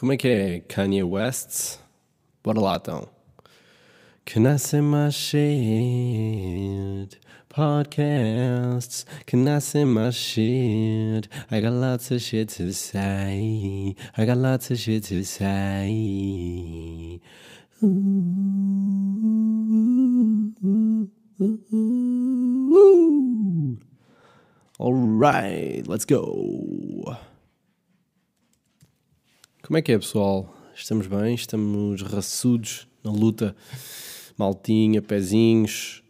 Como é que é Kanye West? Bora lá então. Can I say my shit? Podcasts. Can I say my shit? I got lots of shit to say. I got lots of shit to say. Alright, let's go. Como é que é, pessoal? Estamos bem? Estamos raçudos na luta? Maltinha, pezinhos.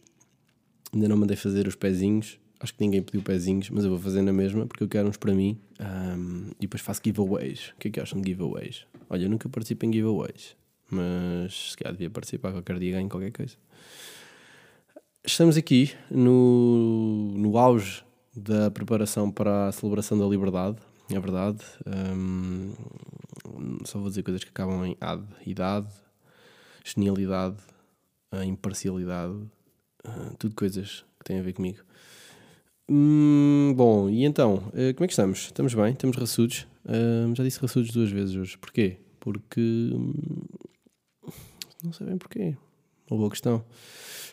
Ainda não mandei fazer os pezinhos. Acho que ninguém pediu pezinhos, mas eu vou fazer na mesma porque eu quero uns para mim. Um, e depois faço giveaways. O que é que acham de giveaways? Olha, eu nunca participo em giveaways, mas se calhar devia participar qualquer dia ganho qualquer coisa. Estamos aqui no, no auge da preparação para a celebração da liberdade, é verdade. Um, só vou dizer coisas que acabam em ad, idade, genialidade, imparcialidade, uh, tudo coisas que têm a ver comigo. Hum, bom, e então, uh, como é que estamos? Estamos bem? Estamos raçudos? Uh, já disse raçudos duas vezes hoje. Porquê? Porque. Hum, não sei bem porquê. Uma boa questão.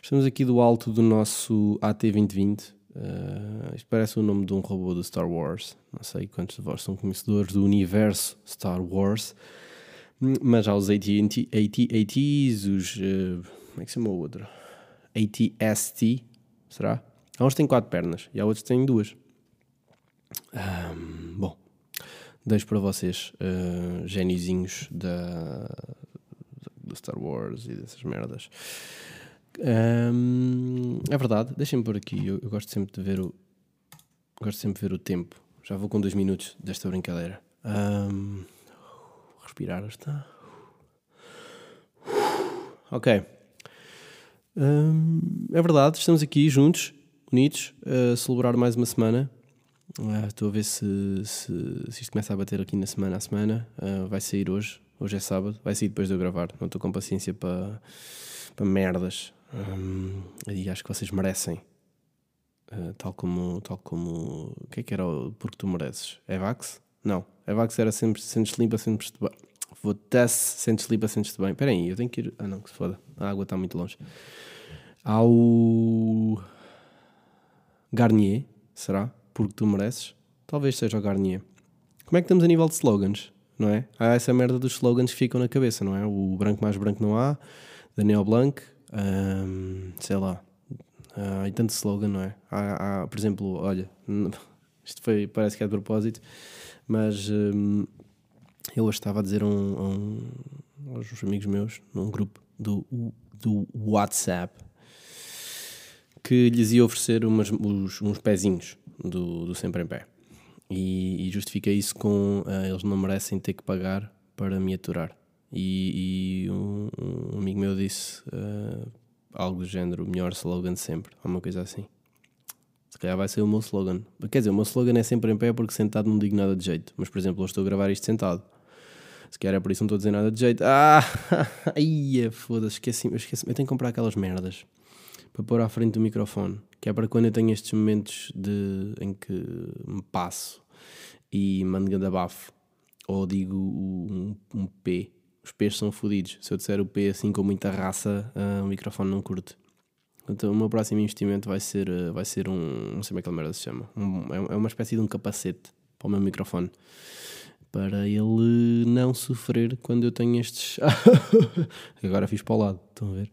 Estamos aqui do alto do nosso AT2020. Uh, isto parece o nome de um robô do Star Wars. Não sei quantos de vós são conhecedores do universo Star Wars. Mas há os AT, AT, os. Uh, como é que se chama o outro? ATST, será? Há uns que têm quatro pernas e há outros que têm duas. Um, bom, deixo para vocês, uh, da, do Star Wars e dessas merdas. Um, é verdade, deixem-me por aqui. Eu, eu, gosto sempre de ver o. Gosto sempre de ver o tempo. Já vou com dois minutos desta brincadeira. Um, respirar está. Ok. Um, é verdade, estamos aqui juntos, unidos, a celebrar mais uma semana. Uh, estou a ver se, se, se, isto começa a bater aqui na semana a semana. Uh, vai sair hoje. Hoje é sábado. Vai sair depois de eu gravar. Não estou com paciência para, para merdas. Um, e acho que vocês merecem. Uh, tal como. Tal como. O que é que era o porque tu mereces? Evax? Não. Evax era sempre sentes limpa, sentes-te bem. Votasse, sentes limpa, sentes-te bem. Espera aí, eu tenho que ir. Ah, não, que se foda. A água está muito longe. Ao. Garnier, será? Porque tu mereces? Talvez seja o Garnier. Como é que estamos a nível de slogans? Não é? Há essa merda dos slogans que ficam na cabeça, não é? O branco mais branco não há, Daniel Blanc, um, sei lá, há tanto slogan, não é? Há, há, por exemplo, olha, isto foi, parece que é de propósito, mas um, eu hoje estava a dizer um, um, aos amigos meus, num grupo do, do WhatsApp, que lhes ia oferecer umas, uns, uns pezinhos do, do Sempre em Pé. E, e justifiquei isso com uh, eles não merecem ter que pagar para me aturar. E, e um, um, amigo meu disse uh, algo do género: melhor slogan sempre, ou uma coisa assim. Se calhar vai ser o meu slogan. Quer dizer, o meu slogan é sempre em pé porque sentado não digo nada de jeito. Mas, por exemplo, eu estou a gravar isto sentado. Se calhar é por isso não estou a dizer nada de jeito. Ah! Ai, foda-se, esqueci-me. Esqueci eu tenho que comprar aquelas merdas para pôr à frente do microfone. Que é para quando eu tenho estes momentos de, em que me passo e mando grande abafo. Ou digo um, um P os P's são fodidos. Se eu disser o P assim com muita raça, uh, o microfone não curte. Então o meu próximo investimento vai ser, uh, vai ser um. Não sei como é que a merda se chama. Um, é, é uma espécie de um capacete para o meu microfone. Para ele não sofrer quando eu tenho estes. Agora fiz para o lado, estão a ver?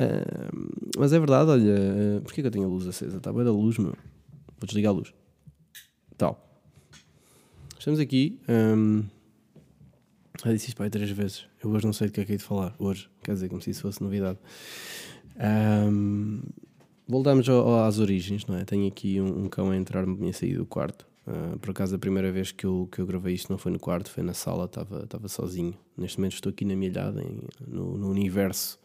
Uh, mas é verdade, olha. Uh, porquê que eu tenho a luz acesa? Está bem da luz, meu. Vou desligar a luz. Tal. Estamos aqui. Um, já disse isto para aí três vezes. Eu hoje não sei do que é que hei de falar. Hoje, quer dizer, como se isso fosse novidade. Um, voltamos ao, às origens, não é? Tenho aqui um, um cão a entrar-me e a sair do quarto. Uh, por acaso, a primeira vez que eu, que eu gravei isto não foi no quarto, foi na sala, estava sozinho. Neste momento estou aqui na minha ilhada, em, no, no, universo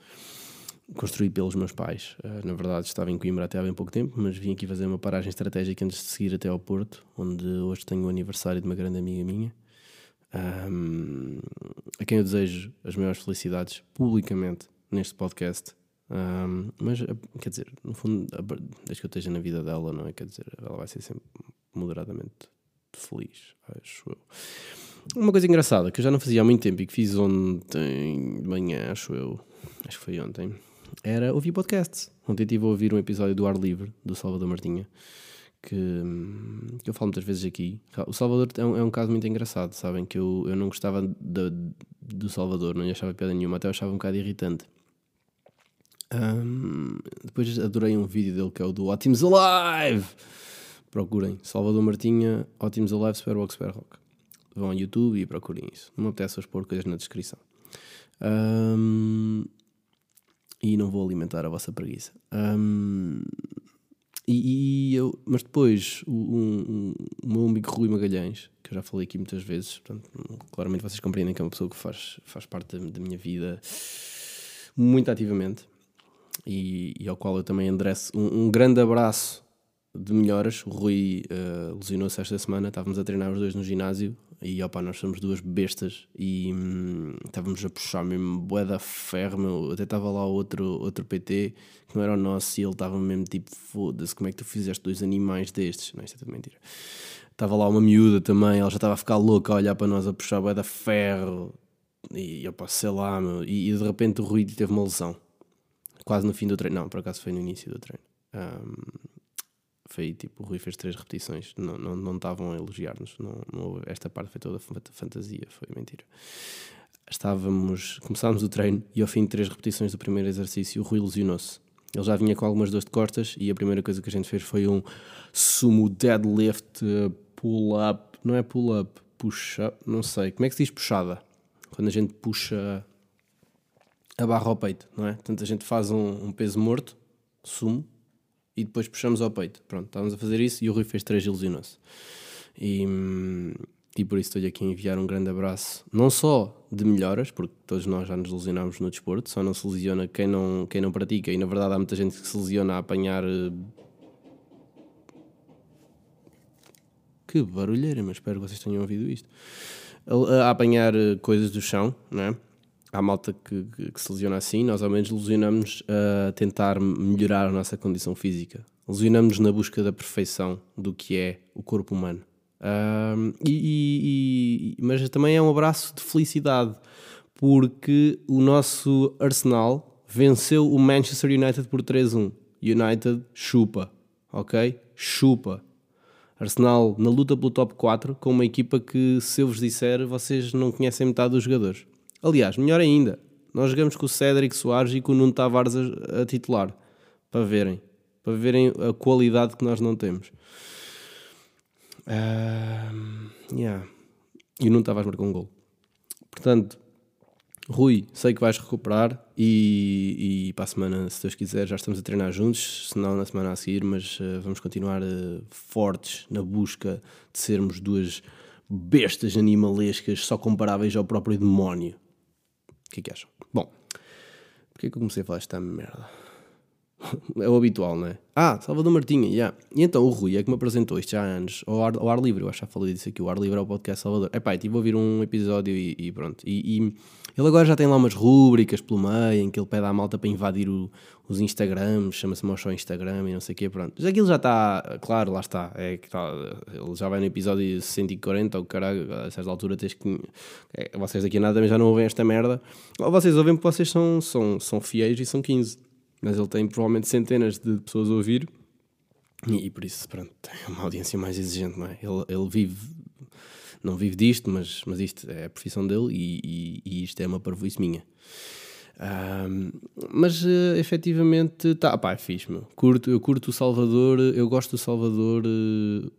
construído pelos meus pais. Uh, na verdade, estava em Coimbra até há bem pouco tempo, mas vim aqui fazer uma paragem estratégica antes de seguir até ao Porto, onde hoje tenho o aniversário de uma grande amiga minha um, a quem eu desejo as maiores felicidades publicamente neste podcast. Um, mas, quer dizer, no fundo, desde que eu esteja na vida dela, não é? Quer dizer, ela vai ser sempre moderadamente feliz, acho eu. uma coisa engraçada que eu já não fazia há muito tempo e que fiz ontem de manhã, acho eu, acho que foi ontem, era ouvir podcasts. Ontem estive a ouvir um episódio do Ar Livre, do Salvador Martinha, que, que eu falo muitas vezes aqui. O Salvador é um, é um caso muito engraçado, sabem? Que eu, eu não gostava de, do Salvador, não lhe achava piada nenhuma, até eu achava um bocado irritante. Um, depois adorei um vídeo dele que é o do Ótimos Alive! Procurem Salvador Martinha, Ótimos Alive, Superbox Super Rock. Vão ao YouTube e procurem isso. Não me apetece pôr coisas na descrição. Um, e não vou alimentar a vossa preguiça. Um, e, e, eu, mas depois, o, um, o meu amigo Rui Magalhães, que eu já falei aqui muitas vezes, portanto, claramente vocês compreendem que é uma pessoa que faz, faz parte da, da minha vida muito ativamente e, e, ao qual eu também endereço um, um grande abraço de melhoras. O Rui uh, lesionou-se esta semana, estávamos a treinar os dois no ginásio e opa, nós somos duas bestas e hum, estávamos a puxar mesmo bué da ferro, meu. Até estava lá outro, outro PT que não era o nosso e ele estava mesmo tipo, foda-se, como é que tu fizeste dois animais destes? Não, isto é tudo mentira. Estava lá uma miúda também, ela já estava a ficar louca a olhar para nós a puxar bué da ferro e opa, sei lá, meu. E, e de repente o Rui teve uma lesão, quase no fim do treino. Não, por acaso foi no início do treino. Um, foi tipo, o Rui fez três repetições, não, não, não estavam a elogiar-nos, não, não, esta parte foi toda fantasia, foi mentira. Estávamos, começámos o treino e ao fim de três repetições do primeiro exercício, o Rui lesionou-se. Ele já vinha com algumas dores de costas e a primeira coisa que a gente fez foi um sumo deadlift pull-up, não é pull-up, puxa, não sei, como é que se diz puxada? Quando a gente puxa a barra ao peito, não é? Portanto, a gente faz um, um peso morto, sumo, e depois puxamos ao peito. Pronto, estávamos a fazer isso e o Rui fez três e ilusionou-se. E, e por isso estou-lhe aqui a enviar um grande abraço, não só de melhoras, porque todos nós já nos lesionámos no desporto, só não se lesiona quem não, quem não pratica, e na verdade há muita gente que se lesiona a apanhar. Eh, que barulheira, mas espero que vocês tenham ouvido isto. A, apanhar eh, coisas do chão, não é? Há malta que, que, que, se lesiona assim, nós ao menos lesionamos a tentar melhorar a nossa condição física. Lesionamos na busca da perfeição do que é o corpo humano. Um, e, e, mas também é um abraço de felicidade, porque o nosso Arsenal venceu o Manchester United por 3-1. United chupa, ok? Chupa. Arsenal na luta pelo top 4 com uma equipa que, se eu vos disser, vocês não conhecem metade dos jogadores. Aliás, melhor ainda, nós jogamos com o Cédric Soares e com o Nuno Tavares a, a titular, para verem, para verem a qualidade que nós não temos. Uh, yeah. E o Nuno Tavares marcou um gol. Portanto, Rui, sei que vais recuperar e, e para a semana, se Deus quiser, já estamos a treinar juntos, se não na semana a seguir, mas uh, vamos continuar uh, fortes na busca de sermos duas bestas animalescas só comparáveis ao próprio demónio que é que acham? Bom, porquê que eu comecei a falar esta merda? é o habitual, não é? Ah, Salvador Martinha, já. Yeah. E então o Rui é que me apresentou isto já há anos, ao ar, ao ar livre, eu acho que já falei disso aqui, o ar livre é o podcast Salvador. É pá, estive a ouvir um episódio e, e pronto. E, e, ele agora já tem lá umas rúbricas pelo meio, em que ele pede à malta para invadir o, os Instagrams, chama-se Mocho Instagram e não sei o quê, pronto. Mas aquilo já está, claro, lá está. É que tá, ele já vai no episódio 140, ou caralho, a certa altura tens que. É, vocês daqui a nada já não ouvem esta merda. Ou vocês ouvem porque vocês são, são, são fiéis e são 15. Mas ele tem provavelmente centenas de pessoas a ouvir. E, e por isso, pronto, tem uma audiência mais exigente, não é? Ele, ele vive não vive disto, mas, mas isto é a profissão dele e, e, e isto é uma parvoíce minha. Um, mas uh, efetivamente, tá, pá, é fixe, meu. Curto, eu curto o Salvador, eu gosto do Salvador uh,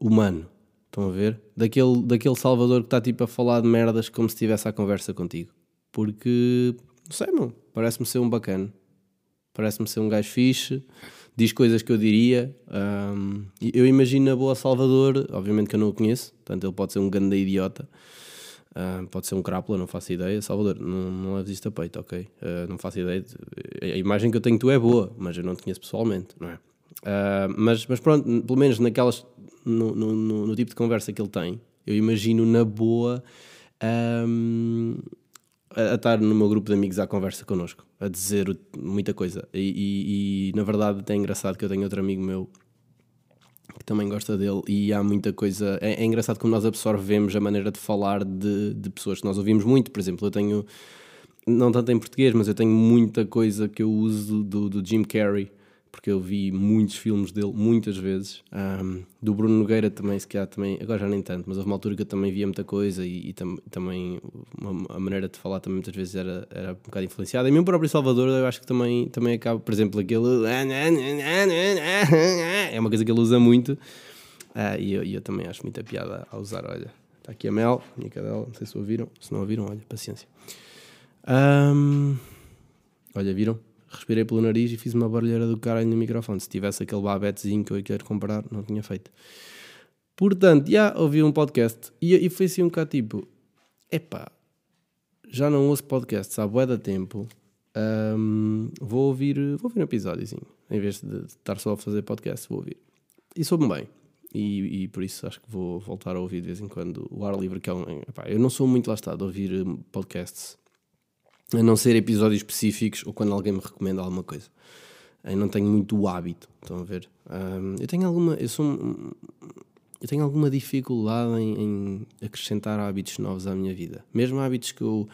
humano. Estão a ver? Daquele, daquele Salvador que está tipo a falar de merdas como se estivesse a conversa contigo. Porque, não sei, meu, parece-me ser um bacana. Parece-me ser um gajo fixe diz coisas que eu diria. Um, eu imagino a boa Salvador, obviamente que eu não o conheço, portanto ele pode ser um grande idiota, uh, pode ser um crápula, não faço ideia. Salvador, não, não leves isto a peito, ok? Uh, não faço ideia. A imagem que eu tenho de tu é boa, mas eu não te conheço pessoalmente, não é? Uh, mas, mas pronto, pelo menos naquelas, no, no, no, no, tipo de conversa que ele tem, eu imagino na boa. Um, a, estar no meu grupo de amigos à conversa connosco, a dizer muita coisa. E, e, e na verdade, é engraçado que eu tenho outro amigo meu que que também gosta dele e há muita coisa. É, é engraçado como nós absorvemos a maneira de falar de, de pessoas que nós ouvimos muito. Por exemplo, eu tenho, não tanto em português, mas eu tenho muita coisa que eu uso do, do Jim Carrey porque eu vi muitos filmes dele muitas vezes. Um, do Bruno Nogueira também, se calhar também, agora já nem tanto, mas houve uma altura que eu também via muita coisa e, e tam, também uma, a maneira de falar também muitas vezes era, era um bocado influenciada. E mesmo o próprio Salvador eu acho que também, também acaba, por exemplo, aquele. É uma coisa que ele usa muito uh, e eu, eu também acho muita piada a usar. Olha, está aqui a Mel, minha cadela, não sei se ouviram, se não ouviram, olha, paciência. Um, olha, viram? Respirei pelo nariz e fiz uma barulheira do caralho no microfone. Se tivesse aquele babetezinho que eu quero comprar, não tinha feito. Portanto, já ouvi um podcast e, e foi assim um bocado tipo: epá, já não ouço podcasts há bué da tempo. Um, vou ouvir vou ouvir um episódiozinho em vez de estar só a fazer podcast vou ouvir e soube bem e, e, por isso acho que vou voltar a ouvir de vez em quando o ar livre que é um, epá, eu não sou muito lá estado a ouvir podcasts a não ser episódios específicos ou quando alguém me recomenda alguma coisa. Eu não tenho muito o hábito, estão a ver? Um, eu tenho alguma. Eu sou. Eu tenho alguma dificuldade em, em, acrescentar hábitos novos à minha vida. Mesmo hábitos que eu,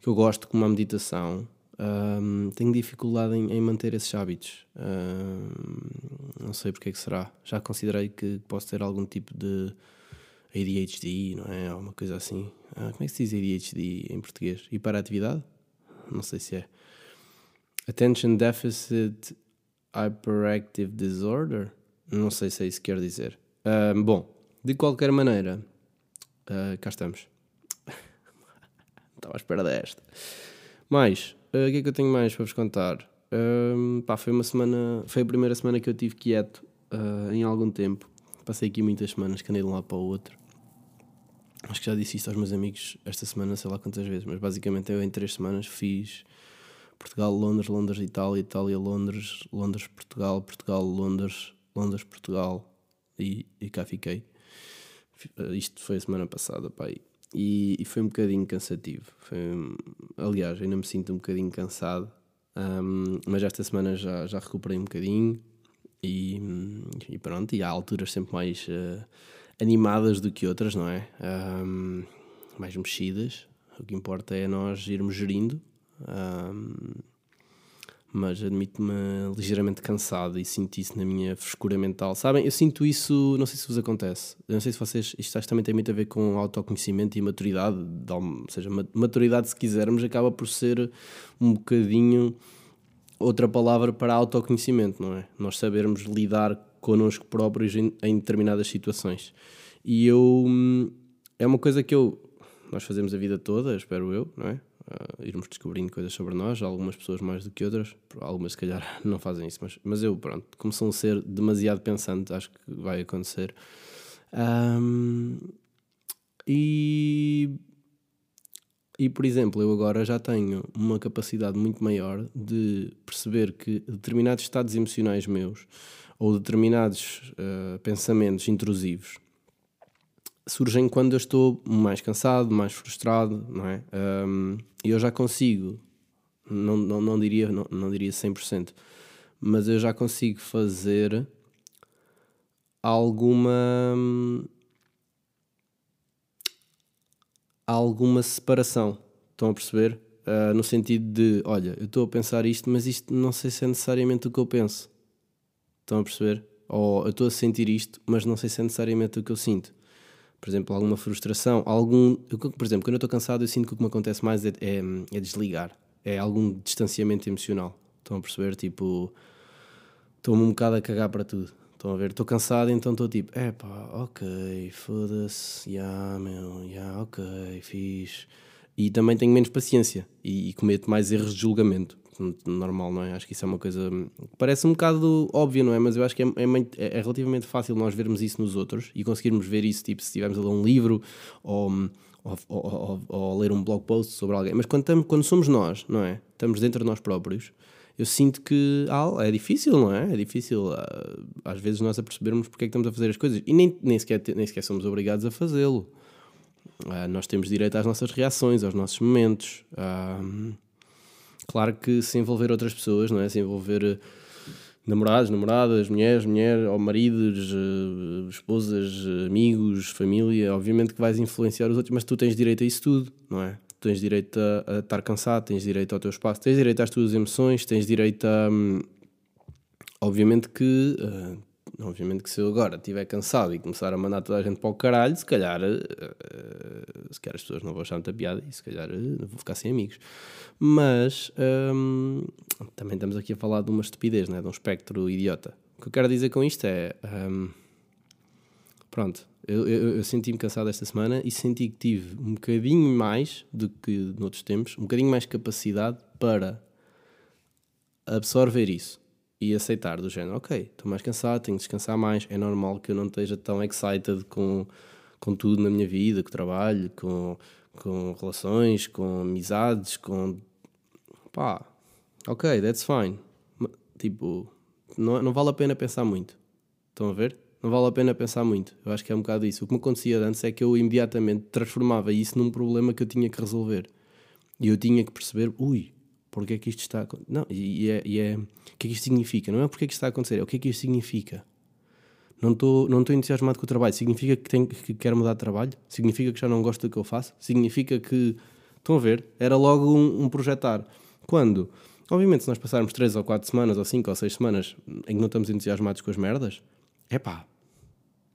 que eu gosto, como a meditação, um, tenho dificuldade em, em, manter esses hábitos. Um, não sei porque é que será. Já considerei que posso ter algum tipo de ADHD, não é? Alguma coisa assim. Ah, como é que se diz ADHD em português? Hiperatividade? Não sei se é. Attention Deficit Hyperactive Disorder? Não sei se é isso que quer dizer. Uh, bom, de qualquer maneira, uh, cá estamos. Estava à espera desta. Mais, uh, o que é que eu tenho mais para vos contar? pá, foi uma semana, foi a primeira semana que eu tive quieto em algum tempo. Passei aqui muitas semanas que andei de um lado para o outro. Acho que já disse isto aos meus amigos esta semana, sei lá quantas vezes, mas basicamente eu em três semanas fiz Portugal, Londres, Londres, Itália, Itália, Londres, Londres, Portugal, Portugal, Londres, Londres, Portugal e, e cá fiquei. Eh, isto foi a semana passada, pai. E, e foi um bocadinho cansativo. Foi, aliás, ainda me sinto um bocadinho cansado, um, mas esta semana já, já recuperei um bocadinho e, e pronto. E há alturas sempre mais. Uh, animadas do que outras, não é? Um, mais mexidas. O que importa é nós irmos gerindo. Um, mas admito-me ligeiramente cansado e sinto isso na minha frescura mental. Sabem, eu sinto isso, não sei se vos acontece, eu não sei se vocês, isto também tem muito a ver com autoconhecimento e maturidade, ou seja, maturidade se quisermos acaba por ser um bocadinho outra palavra para autoconhecimento, não é? Nós sabermos lidar connosco próprios em, em determinadas situações. E eu. É uma coisa que eu. Nós fazemos a vida toda, espero eu, não é? Uh, irmos descobrindo coisas sobre nós, algumas pessoas mais do que outras, algumas se calhar não fazem isso, mas, mas eu, pronto, como sou um ser demasiado pensante, acho que vai acontecer. Um, e, e, por exemplo, eu agora já tenho uma capacidade muito maior de perceber que determinados estados emocionais meus ou determinados uh, pensamentos intrusivos surgem quando eu estou mais cansado, mais frustrado, não é? E um, eu já consigo, não, não, não, diria, não, não diria 100%, mas eu já consigo fazer alguma alguma separação. Estão a perceber? Uh, no sentido de, olha, eu estou a pensar isto, mas isto não sei se é necessariamente o que eu penso. Estão a perceber? Ou eu estou a sentir isto, mas não sei se é necessariamente o que eu sinto. Por exemplo, alguma frustração, algum. Por exemplo, quando eu estou cansado, eu sinto que o que me acontece mais é, é, é desligar. É algum distanciamento emocional. Estão a perceber? Tipo, estou-me um bocado a cagar para tudo. Estão a ver? Estou cansado, então estou tipo, é ok, foda-se, já, yeah, meu, já, yeah, ok, fiz. E também tenho menos paciência e, e cometo mais erros de julgamento normal, não é? Acho que isso é uma coisa. Parece um bocado óbvio, não é? Mas eu acho que é, é, é, relativamente fácil nós vermos isso nos outros e conseguirmos ver isso, tipo, se estivermos a ler um livro ou, ou, ou, ou, ler um blog post sobre alguém. Mas quando, estamos, quando somos nós, não é? Estamos dentro de nós próprios, eu sinto que ah, é difícil, não é? É difícil ah, às vezes nós a percebermos porque é que estamos a fazer as coisas e nem, nem, sequer, nem sequer somos obrigados a fazê-lo. Ah, nós temos direito às nossas reações, aos nossos momentos. Ah, Claro que se envolver outras pessoas, não é? Se envolver namorados, namoradas, mulheres, mulher, ou maridos, uh, esposas, amigos, família, obviamente que vais influenciar os outros, mas tu tens direito a isso tudo, não é? Tens direito a, a estar cansado, tens direito ao teu espaço, tens direito às tuas emoções, tens direito a. Hum, obviamente que. Uh, obviamente que se eu agora estiver cansado e começar a mandar toda a gente para o caralho, se calhar, uh, se calhar as pessoas não vão achar muita piada e se calhar uh, vou ficar sem amigos. Mas um, também estamos aqui a falar de uma estupidez, né? de um espectro idiota. O que eu quero dizer com isto é. Um, pronto, eu, eu, eu senti-me cansado esta semana e senti que tive um bocadinho mais do que noutros tempos, um bocadinho mais capacidade para absorver isso e aceitar do género, ok, estou mais cansado, tenho que descansar mais, é normal que eu não esteja tão excited com, com tudo na minha vida, com trabalho, com, com relações, com amizades, com pá, ok, that's fine. Tipo, não, não vale a pena pensar muito. Estão a ver? Não vale a pena pensar muito. Eu acho que é um bocado isso. O que me acontecia antes é que eu imediatamente transformava isso num problema que eu tinha que resolver. E eu tinha que perceber, ui, porque é que isto está a Não, e é, e é. O que é que isto significa? Não é porque é que isto está a acontecer, é o que é que isto significa. Não estou não entusiasmado com o trabalho. Significa que, tenho, que quero mudar de trabalho? Significa que já não gosto do que eu faço? Significa que. Estão a ver? Era logo um, um projetar. Quando? Obviamente, se nós passarmos 3 ou 4 semanas, ou 5 ou 6 semanas em que não estamos entusiasmados com as merdas, é pá.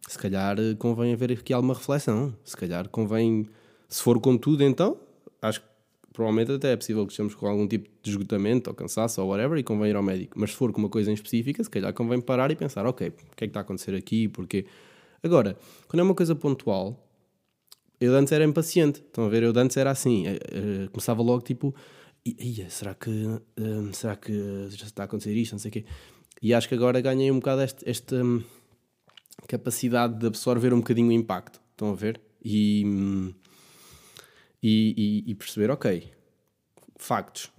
Se calhar eh, convém haver aqui alguma reflexão. Se calhar convém. Se for com tudo, então, acho que provavelmente até é possível que estejamos com algum tipo de esgotamento ou cansaço ou whatever e convém ir ao médico. Mas se for com uma coisa em específica, se calhar convém parar e pensar, ok, o que é que está a acontecer aqui, porquê. Agora, quando é uma coisa pontual, eu antes era impaciente. Estão a ver? Eu antes era assim. Eh, eh, começava logo tipo, ia, será que, um, será que já está a acontecer isto, não sei o quê. E acho que agora ganhei um bocado esta, esta um, capacidade de absorver um bocadinho o impacto. Estão a ver? E... E, e, e perceber, ok, factos,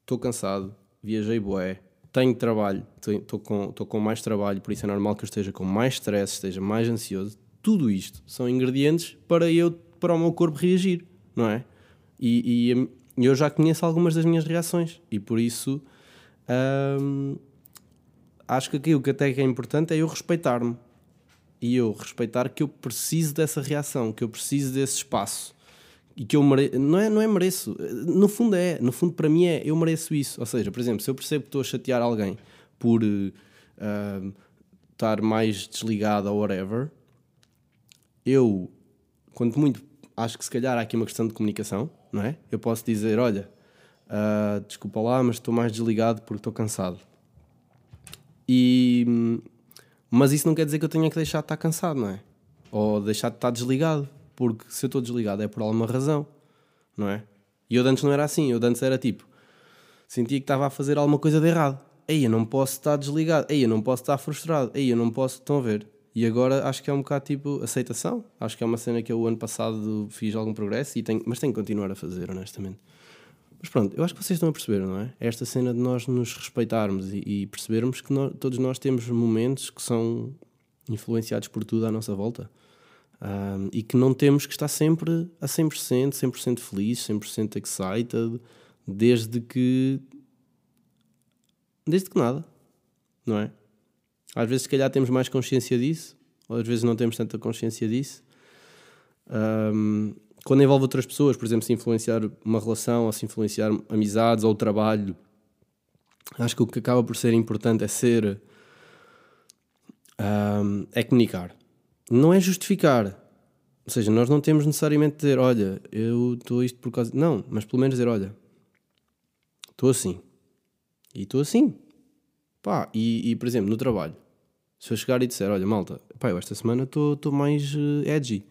estou cansado, viajei boé, tenho trabalho, estou com, com mais trabalho, por isso é normal que eu esteja com mais stress, esteja mais ansioso. Tudo isto são ingredientes para eu, para o meu corpo reagir, não é? E, e eu já conheço algumas das minhas reações e por isso hum, acho que aquilo que até é importante é eu respeitar-me e eu respeitar que eu preciso dessa reação, que eu preciso desse espaço e que eu mereço, não é, não é mereço, no fundo é, no fundo para mim é, eu mereço isso. Ou seja, por exemplo, se eu percebo que estou a chatear alguém por uh, estar mais desligado ou whatever, eu, quanto muito, acho que se calhar há aqui uma questão de comunicação, não é? Eu posso dizer, olha, uh, desculpa lá, mas estou mais desligado porque estou cansado. E, mas isso não quer dizer que eu tenha que deixar de estar cansado, não é? Ou deixar de estar desligado porque se eu estou desligado é por alguma razão, não é? E eu antes não era assim, eu antes era tipo, sentia que estava a fazer alguma coisa de errado. Aí eu não posso estar desligado, aí eu não posso estar frustrado, aí eu não posso. Estão a ver? E agora acho que é um bocado tipo aceitação. Acho que é uma cena que eu o ano passado fiz algum progresso, e tenho, mas tenho que continuar a fazer, honestamente. Mas pronto, eu acho que vocês estão a perceber, não é? esta cena de nós nos respeitarmos e, e percebermos que nós, todos nós temos momentos que são influenciados por tudo à nossa volta. Um, e que não temos que estar sempre a 100%, 100% feliz, 100% excited, desde que. desde que nada, não é? Às vezes, se calhar, temos mais consciência disso, ou às vezes não temos tanta consciência disso. Um, quando envolve outras pessoas, por exemplo, se influenciar uma relação, ou se influenciar amizades ou trabalho, acho que o que acaba por ser importante é ser. Um, é comunicar não é justificar. Ou seja, nós não temos necessariamente de dizer, olha, eu estou isto por causa. Não, mas pelo menos dizer, olha, estou assim. E estou assim. Pá, e, e, por exemplo, no trabalho, se eu chegar e disser, olha, malta, pá, eu esta semana estou mais uh, edgy.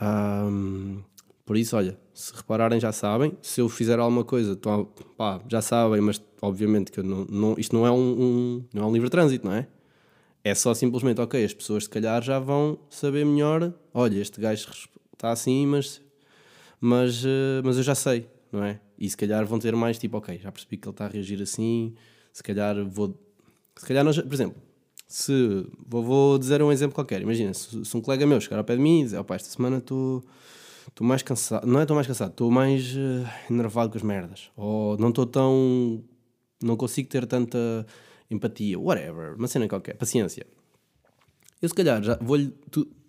Um, por isso, olha, se repararem já sabem, se eu fizer alguma coisa, tô, pá, já sabem, mas obviamente que não, não, isto não é um, um, não é um livre trânsito, não é? É só simplesmente, ok, as pessoas se calhar já vão saber melhor. Olha, este gajo está assim, mas, mas, uh, mas eu já sei, não é? E se calhar vão ter mais tipo, ok, já percebi que ele está a reagir assim, se calhar vou. Se calhar, nós, por exemplo, se. Vou, vou dizer um exemplo qualquer. Imagina, se, se um colega meu chegar ao pé de mim e dizer, opa, esta semana estou. Estou mais cansado, não é estou mais cansado, estou mais uh, enervado com as merdas. Ou não estou tão. Não consigo ter tanta empatia, whatever, uma cena qualquer, paciência. Eu se calhar já vou-lhe.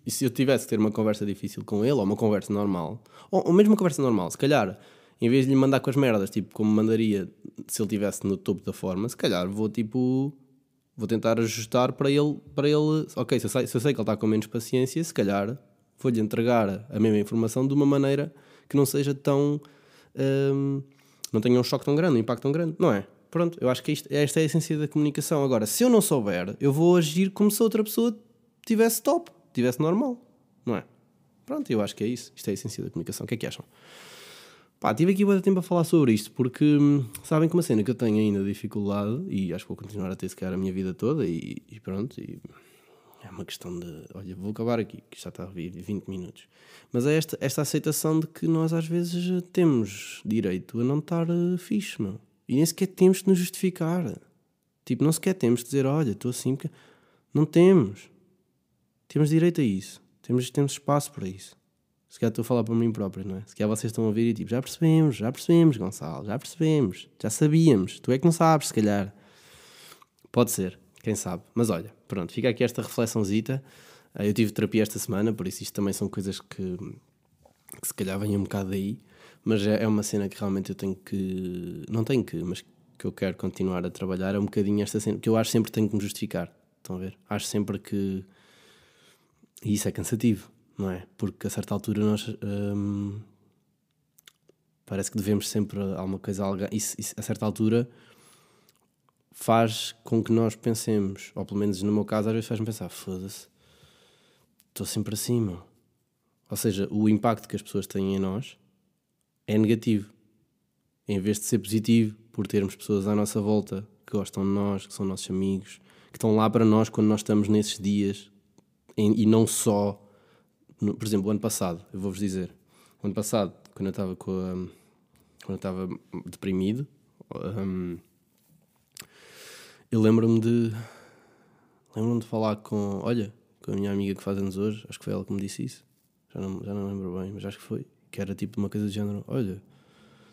Se eu tivesse que ter uma conversa difícil com ele, ou uma conversa normal, ou, ou mesmo uma conversa normal, se calhar, em vez de lhe mandar com as merdas, tipo, como mandaria se ele estivesse no topo da forma, se calhar vou tipo. Vou tentar ajustar para ele. Para ele ok, se eu, sei, se eu sei que ele está com menos paciência, se calhar vou-lhe entregar a mesma informação de uma maneira que não seja tão. Hum, não tenha um choque tão grande, um impacto tão grande, não é? Pronto, eu acho que isto, esta é a essência da comunicação. Agora, se eu não souber, eu vou agir como se outra pessoa tivesse top, tivesse normal, não é? Pronto, eu acho que é isso. Isto é a essência da comunicação. O que é que acham? Pá, tive aqui muito tempo a falar sobre isto, porque hum, sabem que uma cena que eu tenho ainda dificuldade, e acho que vou continuar a ter se calhar a minha vida toda, e, e pronto, e é uma questão de. Olha, vou acabar aqui, que já está a vir 20 minutos. Mas é esta, esta aceitação de que nós às vezes temos direito a não estar uh, fixe. E nem sequer temos de nos justificar. Tipo, não sequer temos de dizer, olha, estou assim porque. Não temos. Temos direito a isso. Temos, temos espaço para isso. Se calhar estou a falar para mim próprio, não é? Se calhar vocês estão a ouvir e tipo, já percebemos, já percebemos, Gonçalo, já percebemos, já sabíamos. Tu é que não sabes, se calhar. Pode ser, quem sabe. Mas olha, pronto, fica aqui esta reflexãozita. Eu tive terapia esta semana, por isso isto também são coisas que, que se calhar vêm um bocado daí. Mas é, é uma cena que realmente eu tenho que. Não tenho que, mas que eu quero continuar a trabalhar. É um bocadinho esta cena que eu acho sempre que tenho que me justificar. Estão a ver? Acho sempre que. E isso é cansativo, não é? Porque a certa altura nós. Hum, parece que devemos sempre alguma coisa. Alguém, isso, isso, a certa altura faz com que nós pensemos, ou pelo menos no meu caso, às vezes faz-me pensar: foda-se, estou sempre assim, meu. Ou seja, o impacto que as pessoas têm em nós é negativo. Em vez de ser positivo, por termos pessoas à nossa volta que gostam de nós, que são nossos amigos, que estão lá para nós quando nós estamos nesses dias e não só. Por exemplo, o ano passado, eu vou-vos dizer, o ano passado, quando eu estava com a, quando eu estava deprimido, um, eu lembro-me de lembro-me de falar com, olha, com a minha amiga que faz anos hoje, acho que foi ela que me disse isso, já não, já não lembro bem, mas acho que foi que era tipo uma coisa do género: olha,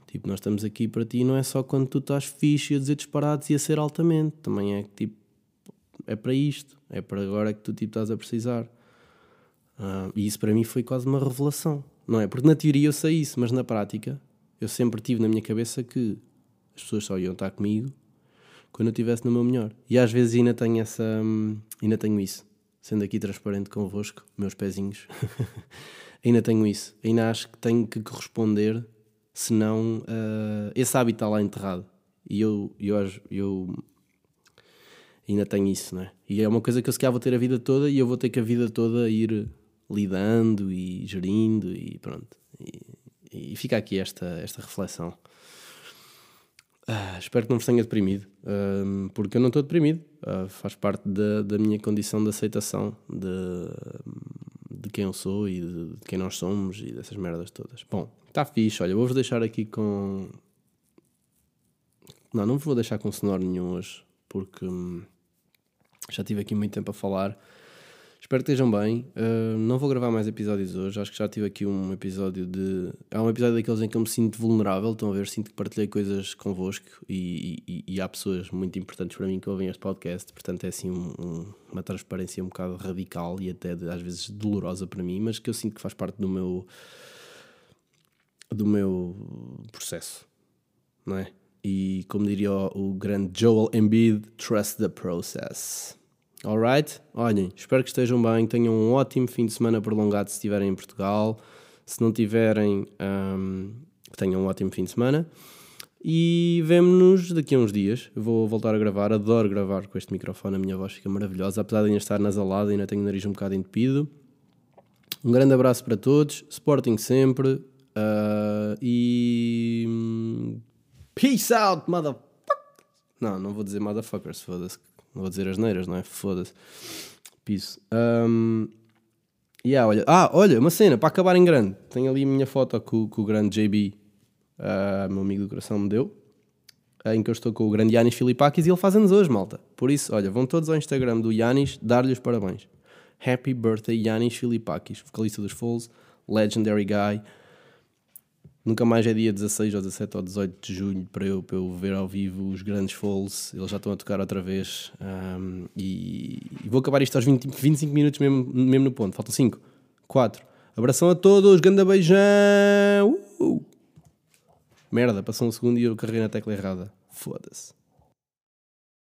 tipo, nós estamos aqui para ti, não é só quando tu estás fixe a dizer disparados e a ser altamente, também é que tipo, é para isto, é para agora que tu tipo, estás a precisar. Uh, e isso para mim foi quase uma revelação, não é? Porque na teoria eu sei isso, mas na prática eu sempre tive na minha cabeça que as pessoas só iam estar comigo quando eu estivesse no meu melhor. E às vezes ainda tenho essa. Hum, ainda tenho isso. Sendo aqui transparente convosco, meus pezinhos. ainda tenho isso. Ainda acho que tenho que corresponder, senão uh, esse hábito está lá enterrado. E eu, eu, eu ainda tenho isso, não é? E é uma coisa que eu se calhar vou ter a vida toda e eu vou ter que a vida toda ir lidando e gerindo e pronto. E, e fica aqui esta, esta reflexão. Ah, espero que não vos tenha deprimido, porque eu não estou deprimido. Uh, faz parte da, da minha condição de aceitação de, de quem eu sou e de, de quem nós somos e dessas merdas todas. Bom, está fixe. Olha, vou-vos deixar aqui com. Não, não vou deixar com sonoro nenhum hoje, porque hum, já tive aqui muito tempo a falar. Espero que estejam bem. Uh, não vou gravar mais episódios hoje. Acho que já tive aqui um episódio de. Há um episódio daqueles em que eu me sinto vulnerável. Estão a ver? Sinto que partilhei coisas convosco e, e, e há pessoas muito importantes para mim que ouvem este podcast. Portanto, é assim um, um, uma transparência um bocado radical e até de, às vezes dolorosa para mim, mas que eu sinto que faz parte do meu. do meu processo. Não é? E como diria o, o grande Joel Embiid, trust the process. Alright? Olhem, espero que estejam bem, tenham um ótimo fim de semana prolongado se estiverem em Portugal. Se não tiverem, um, tenham um ótimo fim de semana. E vemo-nos daqui a uns dias. Vou voltar a gravar, adoro gravar com este microfone, a minha voz fica maravilhosa, apesar de ainda estar nasalada, ainda tenho o nariz um bocado entupido. Um grande abraço para todos, Sporting sempre uh, e. Hum, peace out, motherfucker! Não, não vou dizer motherfuckers, foda-se. Não vou dizer as neiras, não é? Foda-se. Piso. Um, yeah, olha. Ah, olha, uma cena para acabar em grande. Tenho ali a minha foto que o, o grande JB, uh, ah, meu amigo do coração, me deu. Em que eu estou com o grande Yanis Filipakis e ele faz anos hoje, malta. Por isso, olha, vão todos ao Instagram do Yanis dar-lhe os parabéns. Happy birthday, Yanis Filipakis, vocalista dos Falls, legendary guy. Nunca mais é dia 16 ou 17 ou 18 de julho para eu, para eu ver ao vivo os grandes Falls. Eles já estão a tocar outra vez. Um, e, e, vou acabar isto aos 20, 25 minutos mesmo, mesmo no ponto. Faltam 5, 4. Abração a todos, ganda beijão! Uh! Merda, passou um segundo e eu carreguei na tecla errada. Foda-se.